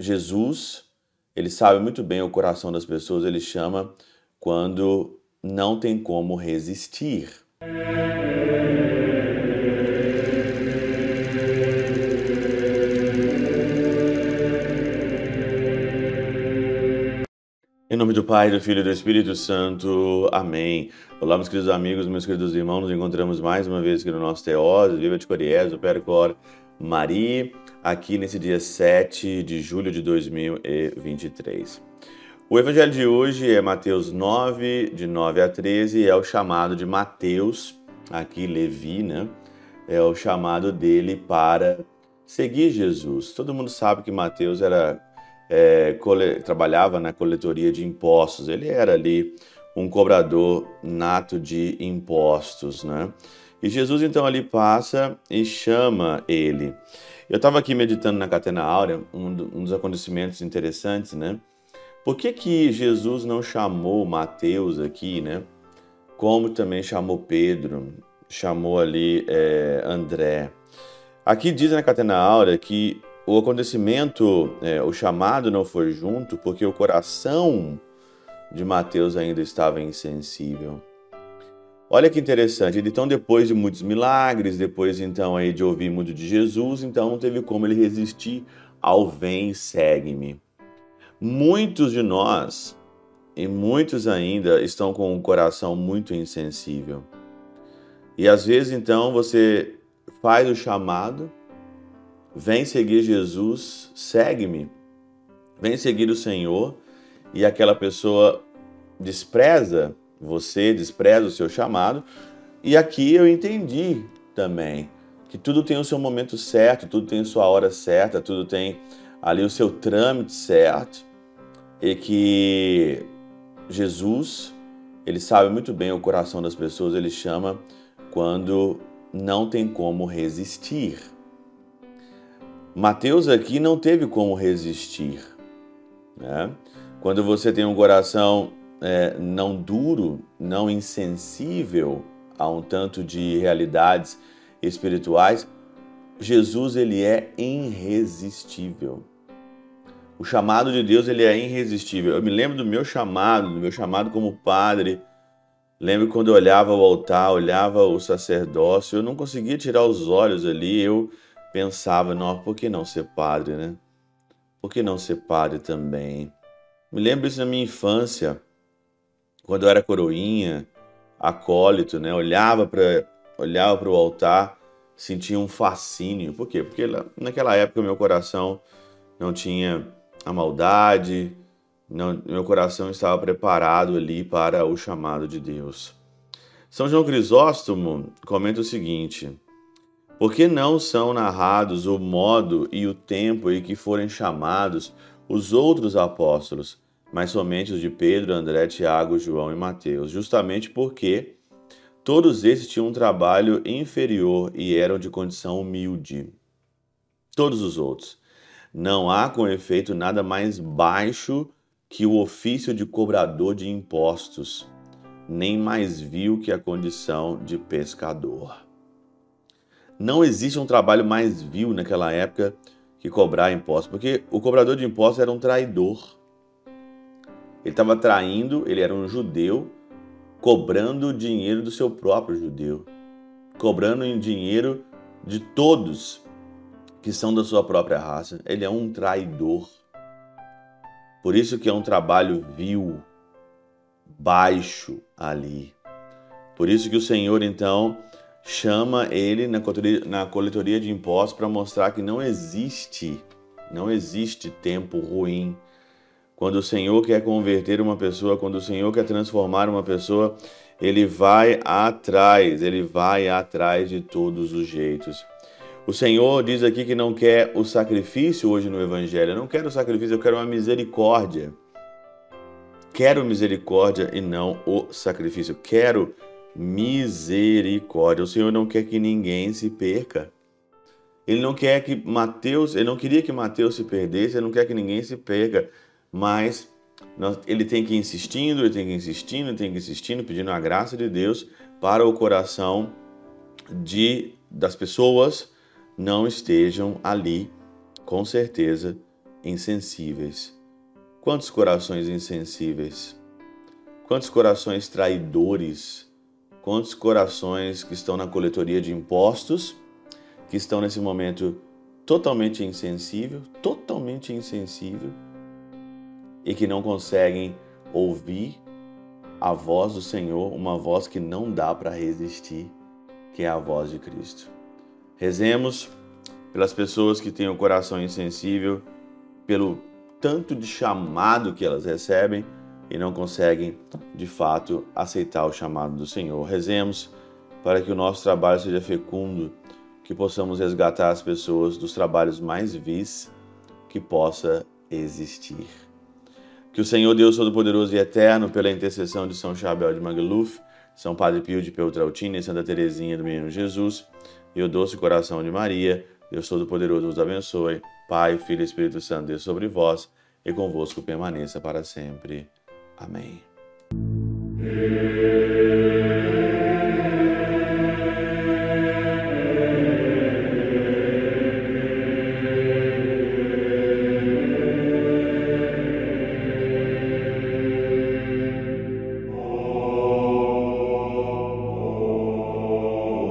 Jesus, ele sabe muito bem o coração das pessoas, ele chama quando não tem como resistir. Em nome do Pai, do Filho e do Espírito Santo. Amém. Olá, meus queridos amigos, meus queridos irmãos. Nos encontramos mais uma vez aqui no nosso Teós, Viva de Coriés, o Percor Maria, aqui nesse dia 7 de julho de 2023. O evangelho de hoje é Mateus 9, de 9 a 13, e é o chamado de Mateus, aqui Levi, né? É o chamado dele para seguir Jesus. Todo mundo sabe que Mateus era é, cole, trabalhava na coletoria de impostos. Ele era ali um cobrador nato de impostos, né? E Jesus então ali passa e chama ele. Eu estava aqui meditando na Catena Áurea, um, dos acontecimentos interessantes, né? Por que, que Jesus não chamou Mateus aqui, né? Como também chamou Pedro, chamou ali é, André. Aqui diz na Catena Áurea que o acontecimento, é, o chamado não foi junto porque o coração de Mateus ainda estava insensível. Olha que interessante, então depois de muitos milagres, depois então aí de ouvir muito de Jesus, então não teve como ele resistir ao vem segue-me. Muitos de nós e muitos ainda estão com um coração muito insensível. E às vezes então você faz o chamado, Vem seguir Jesus, segue-me. Vem seguir o Senhor e aquela pessoa despreza você, despreza o seu chamado. E aqui eu entendi também que tudo tem o seu momento certo, tudo tem sua hora certa, tudo tem ali o seu trâmite certo e que Jesus, ele sabe muito bem o coração das pessoas, ele chama quando não tem como resistir. Mateus aqui não teve como resistir. Né? Quando você tem um coração é, não duro, não insensível a um tanto de realidades espirituais, Jesus ele é irresistível. O chamado de Deus ele é irresistível. Eu me lembro do meu chamado, do meu chamado como padre. Lembro quando eu olhava o altar, olhava o sacerdócio, eu não conseguia tirar os olhos ali. Eu pensava, não, por que não ser padre, né? Por que não ser padre também? Me lembro isso na minha infância, quando eu era coroinha, acólito, né? Olhava para olhava para o altar, sentia um fascínio. Por quê? Porque naquela época meu coração não tinha a maldade, não, meu coração estava preparado ali para o chamado de Deus. São João Crisóstomo comenta o seguinte: por que não são narrados o modo e o tempo em que forem chamados os outros apóstolos, mas somente os de Pedro, André, Tiago, João e Mateus? Justamente porque todos esses tinham um trabalho inferior e eram de condição humilde. Todos os outros. Não há, com efeito, nada mais baixo que o ofício de cobrador de impostos, nem mais vil que a condição de pescador. Não existe um trabalho mais vil naquela época que cobrar impostos, porque o cobrador de impostos era um traidor. Ele estava traindo, ele era um judeu, cobrando dinheiro do seu próprio judeu, cobrando em dinheiro de todos que são da sua própria raça. Ele é um traidor. Por isso que é um trabalho vil, baixo ali. Por isso que o Senhor então chama ele na coletoria, na coletoria de impostos para mostrar que não existe, não existe tempo ruim. Quando o Senhor quer converter uma pessoa, quando o Senhor quer transformar uma pessoa, ele vai atrás, ele vai atrás de todos os jeitos. O Senhor diz aqui que não quer o sacrifício hoje no Evangelho. Eu não quero o sacrifício, eu quero uma misericórdia. Quero misericórdia e não o sacrifício. Quero misericórdia. O Senhor não quer que ninguém se perca. Ele não quer que Mateus, ele não queria que Mateus se perdesse, ele não quer que ninguém se perca, mas ele tem que ir insistindo, ele tem que ir insistindo, ele tem que ir insistindo, pedindo a graça de Deus para o coração de das pessoas não estejam ali, com certeza, insensíveis. Quantos corações insensíveis? Quantos corações traidores? Quantos corações que estão na coletoria de impostos, que estão nesse momento totalmente insensível, totalmente insensível e que não conseguem ouvir a voz do Senhor, uma voz que não dá para resistir, que é a voz de Cristo. Rezemos pelas pessoas que têm o coração insensível, pelo tanto de chamado que elas recebem e não conseguem, de fato, aceitar o chamado do Senhor. Rezemos para que o nosso trabalho seja fecundo, que possamos resgatar as pessoas dos trabalhos mais vis que possa existir. Que o Senhor Deus Todo-Poderoso e Eterno, pela intercessão de São Chabel de Magluf, São Padre Pio de Peltrautina e Santa Teresinha do Menino Jesus, e o doce coração de Maria, Deus Todo-Poderoso vos abençoe. Pai, Filho e Espírito Santo, Deus sobre vós e convosco permaneça para sempre. Amém.